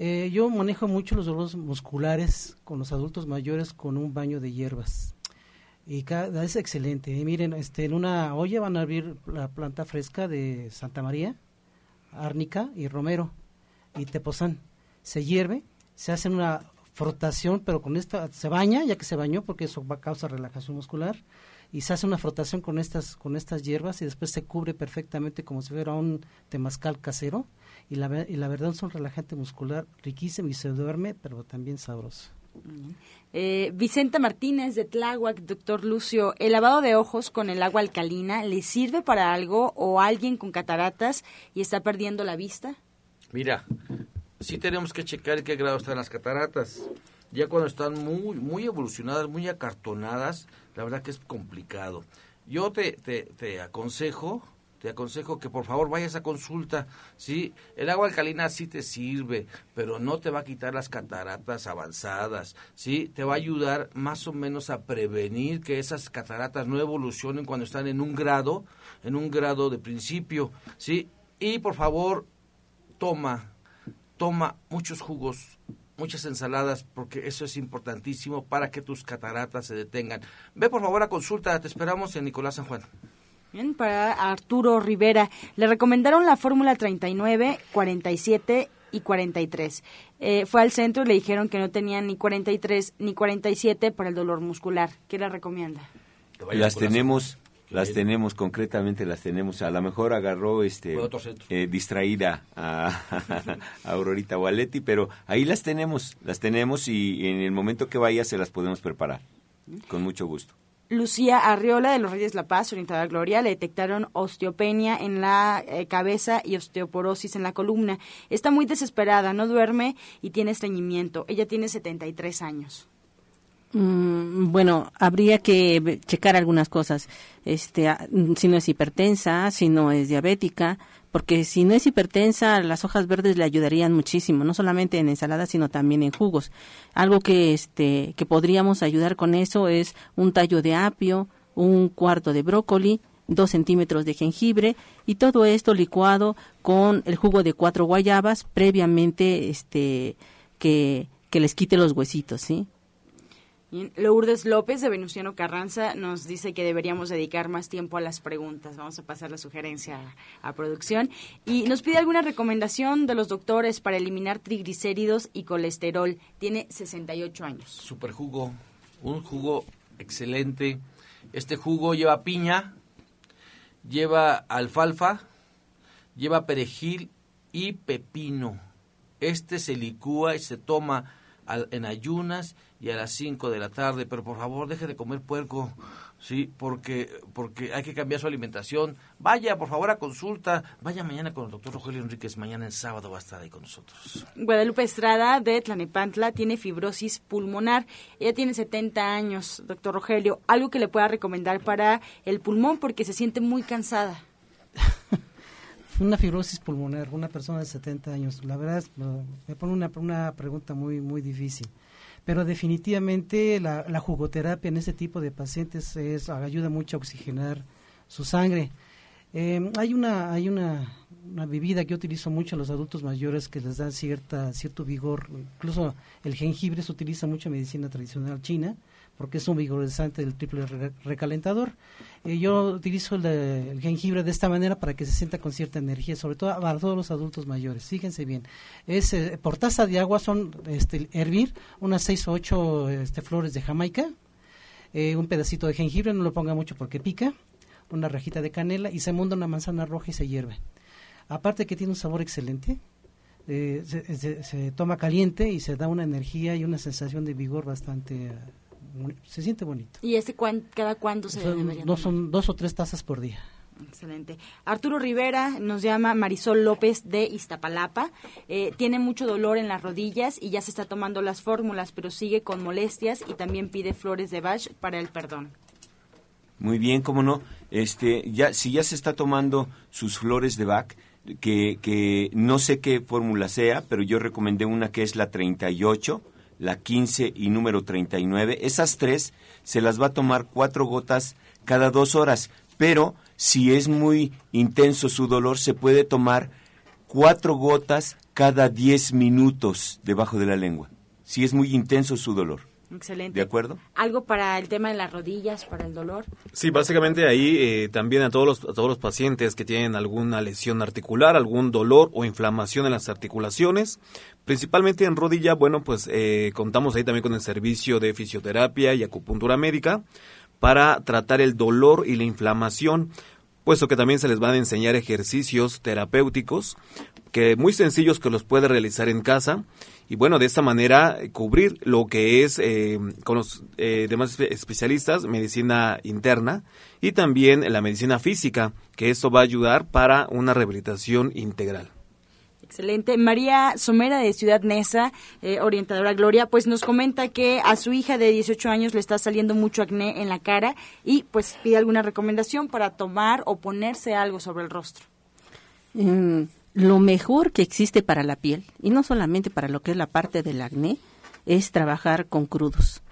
[SPEAKER 8] Eh, yo manejo mucho los dolores musculares con los adultos mayores con un baño de hierbas. Y cada, es excelente. Y miren, este, en una olla van a abrir la planta fresca de Santa María, árnica y romero y tepozán. Se hierve, se hace una frotación, pero con esta se baña, ya que se bañó, porque eso va a causar relajación muscular y se hace una frotación con estas con estas hierbas y después se cubre perfectamente como si fuera un temazcal casero y la, y la verdad es un relajante muscular riquísimo y se duerme, pero también sabroso.
[SPEAKER 2] Eh, Vicenta Martínez de Tláhuac, doctor Lucio, ¿el lavado de ojos con el agua alcalina le sirve para algo o alguien con cataratas y está perdiendo la vista?
[SPEAKER 9] Mira, sí tenemos que checar en qué grado están las cataratas. Ya cuando están muy, muy evolucionadas, muy acartonadas, la verdad que es complicado. Yo te, te, aconsejo te aconsejo que por favor vayas a consulta. Sí, el agua alcalina sí te sirve, pero no te va a quitar las cataratas avanzadas. Sí, te va a ayudar más o menos a prevenir que esas cataratas no evolucionen cuando están en un grado, en un grado de principio. Sí, y por favor toma, toma muchos jugos muchas ensaladas, porque eso es importantísimo para que tus cataratas se detengan. Ve por favor a consulta, te esperamos en Nicolás San Juan.
[SPEAKER 2] Bien, para Arturo Rivera, le recomendaron la fórmula 39, 47 y 43. Eh, fue al centro y le dijeron que no tenía ni 43 ni 47 para el dolor muscular. ¿Qué le recomienda?
[SPEAKER 10] Las tenemos, las tenemos, concretamente las tenemos. A lo mejor agarró este eh, distraída a, a Aurorita Waletti, pero ahí las tenemos, las tenemos y en el momento que vaya se las podemos preparar. Con mucho gusto.
[SPEAKER 2] Lucía Arriola de los Reyes La Paz, orientada Gloria, le detectaron osteopenia en la eh, cabeza y osteoporosis en la columna. Está muy desesperada, no duerme y tiene estreñimiento. Ella tiene 73 años.
[SPEAKER 5] Mm, bueno, habría que checar algunas cosas. Este, si no es hipertensa, si no es diabética, porque si no es hipertensa, las hojas verdes le ayudarían muchísimo, no solamente en ensaladas, sino también en jugos. Algo que, este, que podríamos ayudar con eso es un tallo de apio, un cuarto de brócoli, dos centímetros de jengibre y todo esto licuado con el jugo de cuatro guayabas previamente este, que, que les quite los huesitos, ¿sí?
[SPEAKER 2] Lourdes López de Venustiano Carranza nos dice que deberíamos dedicar más tiempo a las preguntas. Vamos a pasar la sugerencia a, producción. Y nos pide alguna recomendación de los doctores para eliminar triglicéridos y colesterol. Tiene 68 años.
[SPEAKER 9] Super jugo, un jugo excelente. Este jugo lleva piña, lleva alfalfa, lleva perejil y pepino. Este se licúa y se toma en ayunas y a las 5 de la tarde, pero por favor deje de comer puerco, sí, porque porque hay que cambiar su alimentación. Vaya, por favor, a consulta. Vaya mañana con el doctor Rogelio Enríquez, mañana en sábado va a estar ahí con nosotros.
[SPEAKER 2] Guadalupe Estrada de Tlanepantla tiene fibrosis pulmonar. Ella tiene 70 años, doctor Rogelio. Algo que le pueda recomendar para el pulmón porque se siente muy cansada.
[SPEAKER 8] una fibrosis pulmonar, una persona de 70 años, la verdad me pone una, una pregunta muy, muy difícil. Pero definitivamente la, la jugoterapia en este tipo de pacientes es, ayuda mucho a oxigenar su sangre. Eh, hay una, hay una, una bebida que utilizo mucho a los adultos mayores que les da cierta, cierto vigor. Incluso el jengibre se utiliza mucho en medicina tradicional china porque es un vigorizante del triple recalentador. Eh, yo utilizo el, jengibre de esta manera para que se sienta con cierta energía, sobre todo para todos los adultos mayores. Fíjense bien, es eh, por taza de agua son este, hervir unas seis o ocho este, flores de Jamaica, eh, un pedacito de jengibre, no lo ponga mucho porque pica, una rajita de canela y se monda una manzana roja y se hierve. Aparte que tiene un sabor excelente, se, se, toma caliente y se da una energía y una sensación de vigor bastante se siente bonito.
[SPEAKER 2] ¿Y ese cada cuándo se
[SPEAKER 8] son, no, son dos o tres tazas por día.
[SPEAKER 2] Excelente. Arturo Rivera nos llama Marisol López de Iztapalapa. Eh, tiene mucho dolor en las rodillas y ya se está tomando las fórmulas, pero sigue con molestias y también pide flores de Bach para el perdón.
[SPEAKER 10] Muy bien, cómo no. Este, ya, si ya se está tomando sus flores de Bach, que, que no sé qué fórmula sea, pero yo recomendé una que es la 38 la 15 y número 39. Esas tres se las va a tomar cuatro gotas cada dos horas, pero si es muy intenso su dolor, se puede tomar cuatro gotas cada diez minutos debajo de la lengua, si es muy intenso su dolor.
[SPEAKER 2] Excelente.
[SPEAKER 10] ¿De acuerdo?
[SPEAKER 2] ¿Algo para el tema de las rodillas, para el dolor?
[SPEAKER 11] Sí, básicamente ahí eh, también a todos, los, a todos los pacientes que tienen alguna lesión articular, algún dolor o inflamación en las articulaciones, principalmente en rodilla, bueno, pues eh, contamos ahí también con el servicio de fisioterapia y acupuntura médica para tratar el dolor y la inflamación puesto que también se les van a enseñar ejercicios terapéuticos que muy sencillos que los puede realizar en casa y bueno, de esta manera eh, cubrir lo que es eh, con los eh, demás especialistas, medicina interna y también la medicina física, que esto va a ayudar para una rehabilitación integral.
[SPEAKER 2] Excelente. María Somera de Ciudad Neza, orientadora Gloria, pues nos comenta que a su hija de 18 años le está saliendo mucho acné en la cara y pues pide alguna recomendación para tomar o ponerse algo sobre el rostro.
[SPEAKER 5] Mm, lo mejor que existe para la piel, y no solamente para lo que es la parte del acné, es trabajar con crudos.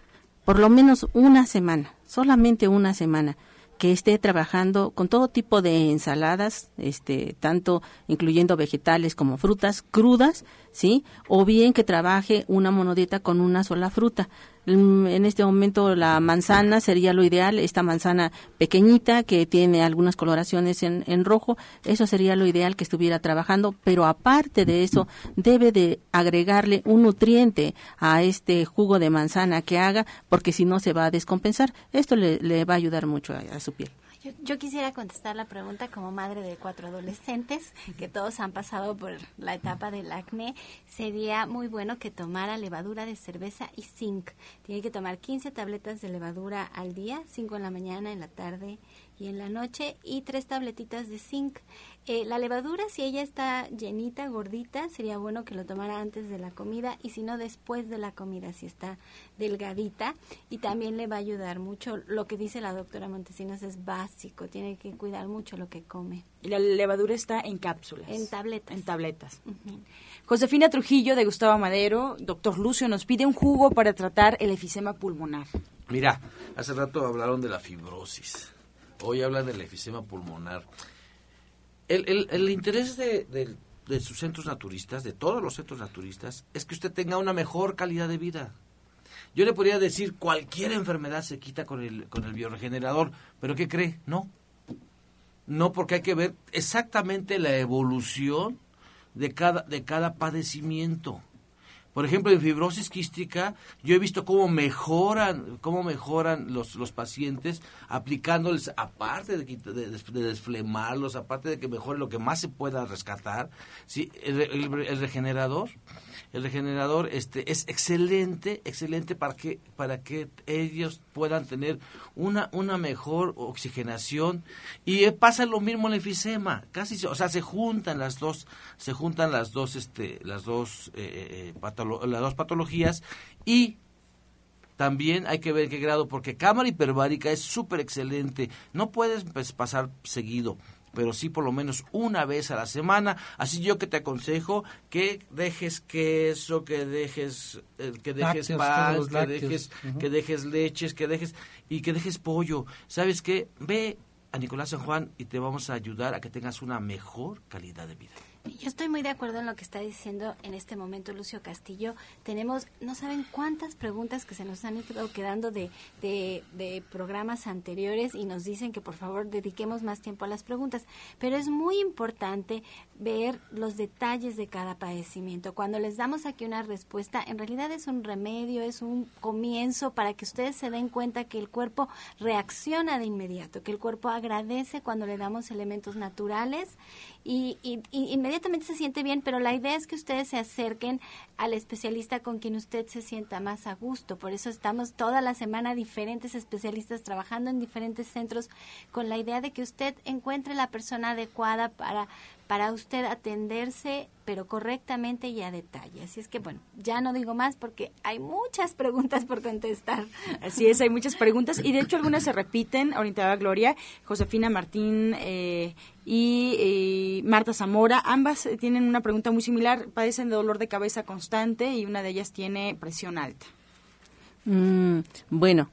[SPEAKER 5] Por lo menos una semana, solamente una semana, que esté trabajando con todo tipo de ensaladas, este, tanto incluyendo vegetales como frutas crudas, ¿sí? O bien que trabaje una monodieta con una sola fruta. Mm, En este momento la manzana sería lo ideal, esta manzana pequeñita que tiene algunas coloraciones en, en rojo, eso sería lo ideal que estuviera trabajando, pero aparte de eso debe de agregarle un nutriente a este jugo de manzana que haga, porque si no se va a descompensar. Esto le, va a ayudar mucho a su piel.
[SPEAKER 4] Yo, yo quisiera contestar la pregunta como madre de cuatro adolescentes que todos han pasado por la etapa del acné. Sería muy bueno que tomara levadura de cerveza y zinc. Tiene que tomar 15 tabletas de levadura al día, 5 en la mañana, en la tarde y en la noche, y tres tabletitas de zinc. Eh, la levadura, si ella está llenita, gordita, sería bueno que lo tomara antes de la comida y si no después de la comida, si está delgadita. Y también le va a ayudar mucho. Lo que dice la doctora Montesinos es básico, tiene que cuidar mucho lo que come.
[SPEAKER 2] Y la levadura está en cápsulas.
[SPEAKER 4] En tabletas.
[SPEAKER 2] En tabletas. Josefina Trujillo de Gustavo Madero, doctor Lucio, nos pide un jugo para tratar el efisema pulmonar.
[SPEAKER 9] Mira, hace rato hablaron de la fibrosis. Hoy hablan del efisema pulmonar. El, el- el interés de, de- de sus centros naturistas, de todos los centros naturistas, es que usted tenga una mejor calidad de vida. Yo le podría decir, cualquier enfermedad se quita con el, con el bioregenerador, pero ¿qué cree? No. No, porque hay que ver exactamente la evolución de cada, de cada padecimiento. Por ejemplo, en fibrosis quística, yo he visto cómo mejoran, cómo mejoran los, los pacientes aplicándoles, aparte de, de, de desflemarlos, aparte de que mejore lo que más se pueda rescatar, ¿sí? el, re- el- el regenerador, el regenerador este, es excelente, excelente para que, para que ellos puedan tener una, una mejor oxigenación. Y eh, pasa lo mismo en el enfisema, casi, o sea, se juntan las dos, se juntan las dos, este, las dos, eh, eh, patolo- las dos patologías y también hay que ver qué grado, porque cámara hiperbárica es súper excelente. No puedes pues, pasar seguido, pero sí por lo menos una vez a la semana. Así yo que te aconsejo que dejes queso, que dejes, eh, que dejes
[SPEAKER 8] Lácteos,
[SPEAKER 9] pan, que dejes, que dejes leches, que dejes y que dejes pollo. ¿Sabes qué? Ve a Nicolás San Juan y te vamos a ayudar a que tengas una mejor calidad de vida.
[SPEAKER 4] Yo estoy muy de acuerdo en lo que está diciendo en este momento Lucio Castillo. Tenemos, no saben cuántas preguntas que se nos han ido quedando de, de, de programas anteriores y nos dicen que por favor dediquemos más tiempo a las preguntas. Pero es muy importante ver los detalles de cada padecimiento. Cuando les damos aquí una respuesta, en realidad es un remedio, es un comienzo para que ustedes se den cuenta que el cuerpo reacciona de inmediato, que el cuerpo agradece cuando le damos elementos naturales y, y- inmediatamente se siente bien, pero la idea es que ustedes se acerquen al especialista con quien usted se sienta más a gusto. Por eso estamos toda la semana diferentes especialistas trabajando en diferentes centros con la idea de que usted encuentre la persona adecuada para para usted atenderse, pero correctamente y a detalle. Así es que, bueno, ya no digo más porque hay muchas preguntas por contestar.
[SPEAKER 2] Así es, hay muchas preguntas y de hecho algunas se repiten. Ahorita va Gloria, Josefina Martín eh, y eh, Marta Zamora. Ambas eh, tienen una pregunta muy similar. Padecen de dolor de cabeza constante y una de ellas tiene presión alta.
[SPEAKER 5] Mm, bueno,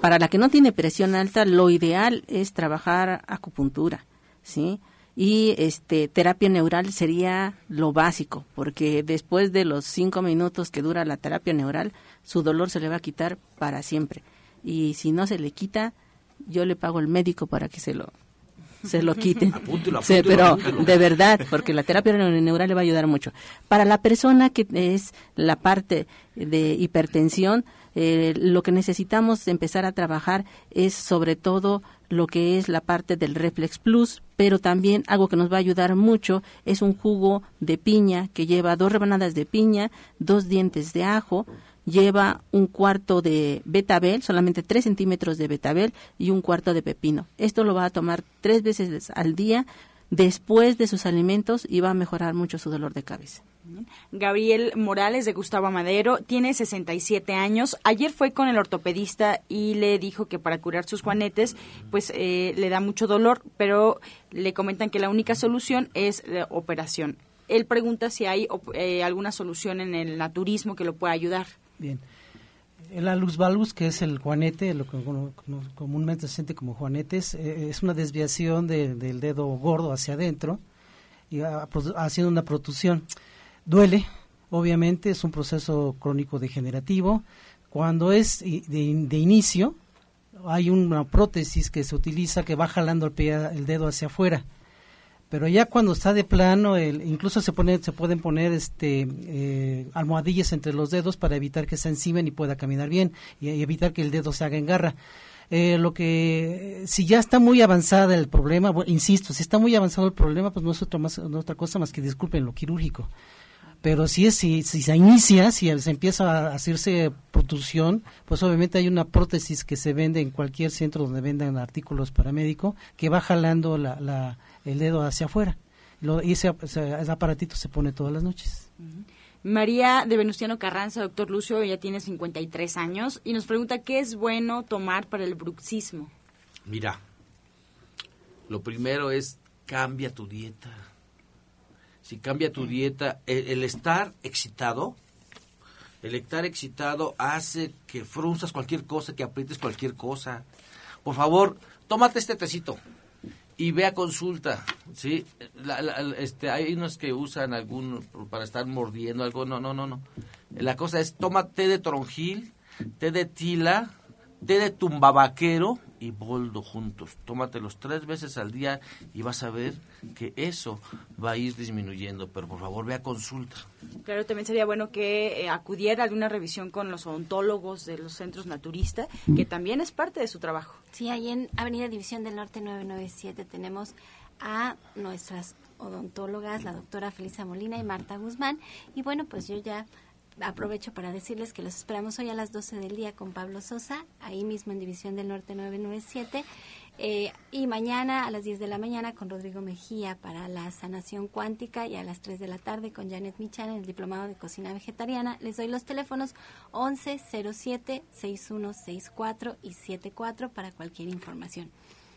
[SPEAKER 5] para la que no tiene presión alta, lo ideal es trabajar acupuntura, ¿sí? Y este terapia neural sería lo básico, porque después de los cinco minutos que dura la terapia neural, su dolor se le va a quitar para siempre. Y si no se le quita, yo le pago al médico para que se lo se lo quiten.
[SPEAKER 9] Apúntelo,
[SPEAKER 5] Sí,
[SPEAKER 9] apúntelo,
[SPEAKER 5] pero
[SPEAKER 9] apúntelo.
[SPEAKER 5] de verdad, porque la terapia neural le va a ayudar mucho. Para la persona que es la parte de hipertensión, eh, lo que necesitamos empezar a trabajar es sobre todo lo que es la parte del Reflex Plus, pero también algo que nos va a ayudar mucho es un jugo de piña que lleva dos rebanadas de piña, dos dientes de ajo, lleva un cuarto de betabel, solamente tres centímetros de betabel y un cuarto de pepino. Esto lo va a tomar tres veces al día después de sus alimentos y va a mejorar mucho su dolor de cabeza.
[SPEAKER 2] Gabriel Morales de Gustavo Madero tiene 67 años. Ayer fue con el ortopedista y le dijo que para curar sus juanetes, pues eh, le da mucho dolor, pero le comentan que la única solución es la operación. Él pregunta si hay eh, alguna solución en el naturismo que lo pueda ayudar.
[SPEAKER 8] Bien. El alus valgus, que es el juanete, lo que comúnmente se siente como juanetes, eh, es una desviación de- del dedo gordo hacia adentro y ah, produ- haciendo una protusión. Duele, obviamente es un proceso crónico degenerativo. Cuando es de, de inicio, hay una prótesis que se utiliza que va jalando el, pie, el dedo hacia afuera. Pero ya cuando está de plano el, incluso se pone se pueden poner este eh, almohadillas entre los dedos para evitar que se encimen y pueda caminar bien y, evitar que el dedo se haga en garra. Eh, lo que si ya está muy avanzada el problema insisto si está muy avanzado el problema pues no es otra más no otra cosa más que disculpen lo quirúrgico pero si es si, si se inicia si se empieza a hacerse producción pues obviamente hay una prótesis que se vende en cualquier centro donde vendan artículos para médico que va jalando la, la el dedo hacia afuera. Lo, y ese, aparatito se pone todas las noches.
[SPEAKER 2] María de Venustiano Carranza, doctor Lucio, ella tiene 53 años y nos pregunta qué es bueno tomar para el bruxismo.
[SPEAKER 9] Mira, lo primero es cambia tu dieta. Si cambia tu dieta, el, estar excitado, el estar excitado hace que frunzas cualquier cosa, que aprietes cualquier cosa. Por favor, tómate este tecito y ve a consulta, ¿sí? este, hay unos que usan algún para estar mordiendo algo, no, no, no, no. La cosa es, toma té de tronjil, té de tila, té de tumbabaquero y boldo juntos. Tómatelos tres veces al día y vas a ver que eso va a ir disminuyendo. Pero por favor, ve a consulta.
[SPEAKER 2] Claro, también sería bueno que eh, acudiera a alguna revisión con los odontólogos de los centros naturistas, que también es parte de su trabajo.
[SPEAKER 4] Sí, ahí en Avenida División del Norte 997 tenemos a nuestras odontólogas, la doctora Felisa Molina y Marta Guzmán. Y bueno, pues yo ya aprovecho para decirles que los esperamos hoy a las 12 del día con Pablo Sosa, ahí mismo en División del Norte 997. Eh, y mañana a las 10 de la mañana con Rodrigo Mejía para la sanación cuántica y a las 3 de la tarde con Janet Michan en el Diplomado de Cocina Vegetariana. Les doy los teléfonos 1107 6164 y 74 para cualquier información.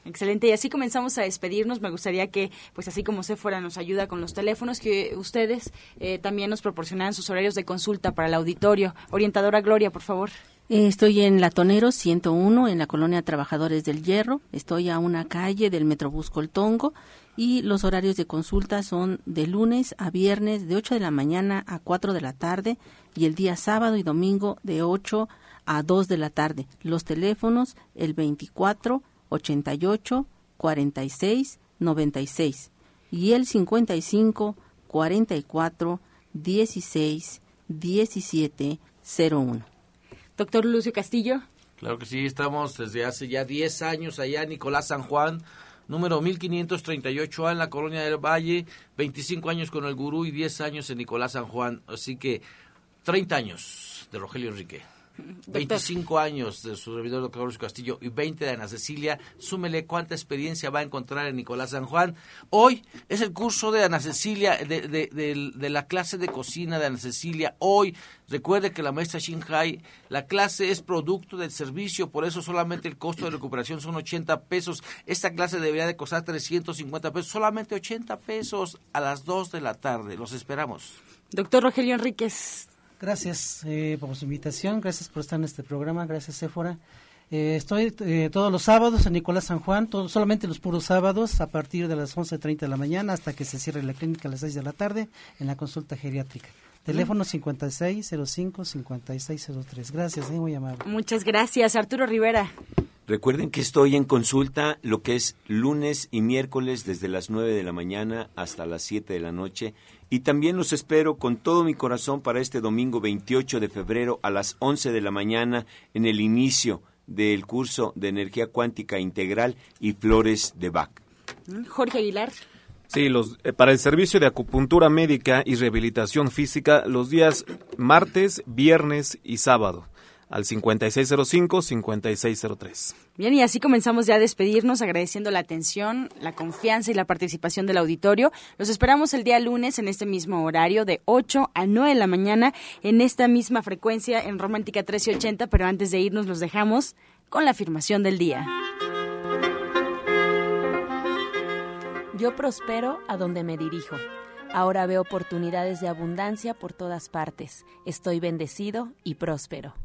[SPEAKER 2] Excelente. Y así comenzamos a despedirnos. Me gustaría que, pues así como fuera nos ayuda con los teléfonos, que ustedes eh, también nos proporcionaran sus horarios de consulta para el auditorio. Orientadora Gloria, por favor.
[SPEAKER 5] Eh, estoy en Latonero 101, en la colonia Trabajadores del Hierro. Estoy a una calle del Metrobús Coltongo y los horarios de consulta son de lunes a viernes de 8 de la mañana a 4 de la tarde y el día sábado y domingo de 8 a 2 de la tarde. Los teléfonos el 24 88 46 96 y el 55 44 16 17 01.
[SPEAKER 2] Doctor Lucio Castillo.
[SPEAKER 9] Claro que sí, estamos desde hace ya 10 años allá Nicolás San Juan, número 1538A en la Colonia del Valle, 25 años con el gurú y 10 años en Nicolás San Juan, así que 30 años de Rogelio Enrique. 25 años de su servidor doctor Carlos Castillo y 20 de Ana Cecilia, súmele cuánta experiencia va a encontrar en Nicolás San Juan. Hoy es el curso de Ana Cecilia, de, de, la clase de cocina de Ana Cecilia. Hoy, recuerde que la maestra Shinhai, la clase es producto del servicio, por eso solamente el costo de recuperación son 80 pesos. Esta clase debería de costar 350 pesos, solamente 80 pesos a las 2 de la tarde. Los esperamos.
[SPEAKER 2] Doctor Rogelio Enríquez,
[SPEAKER 8] Gracias eh, por su invitación, gracias por estar en este programa, gracias Éfora. Eh, estoy eh, todos los sábados en Nicolás San Juan, solamente los puros sábados, a partir de las 11.30 de la mañana hasta que se cierre la clínica a las 6 de la tarde en la consulta geriátrica. Teléfono 5605-5603. Gracias, muy amable.
[SPEAKER 2] Muchas gracias, Arturo Rivera.
[SPEAKER 10] Recuerden que estoy en consulta lo que es lunes y miércoles desde las 9 de la mañana hasta las 7 de la noche y también los espero con todo mi corazón para este domingo 28 de febrero a las 11 de la mañana en el inicio del curso de energía cuántica integral y flores de Bach.
[SPEAKER 2] Jorge Aguilar.
[SPEAKER 11] Sí, los, eh, para el servicio de acupuntura médica y rehabilitación física los días martes, viernes y sábado al 5605-5603.
[SPEAKER 2] Bien, y así comenzamos ya a despedirnos agradeciendo la atención, la confianza y la participación del auditorio. Los esperamos el día lunes en este mismo horario de 8 a 9 de la mañana en esta misma frecuencia en Romántica 1380, pero antes de irnos los dejamos con la afirmación del día.
[SPEAKER 3] Yo prospero a donde me dirijo. Ahora veo oportunidades de abundancia por todas partes. Estoy bendecido y próspero.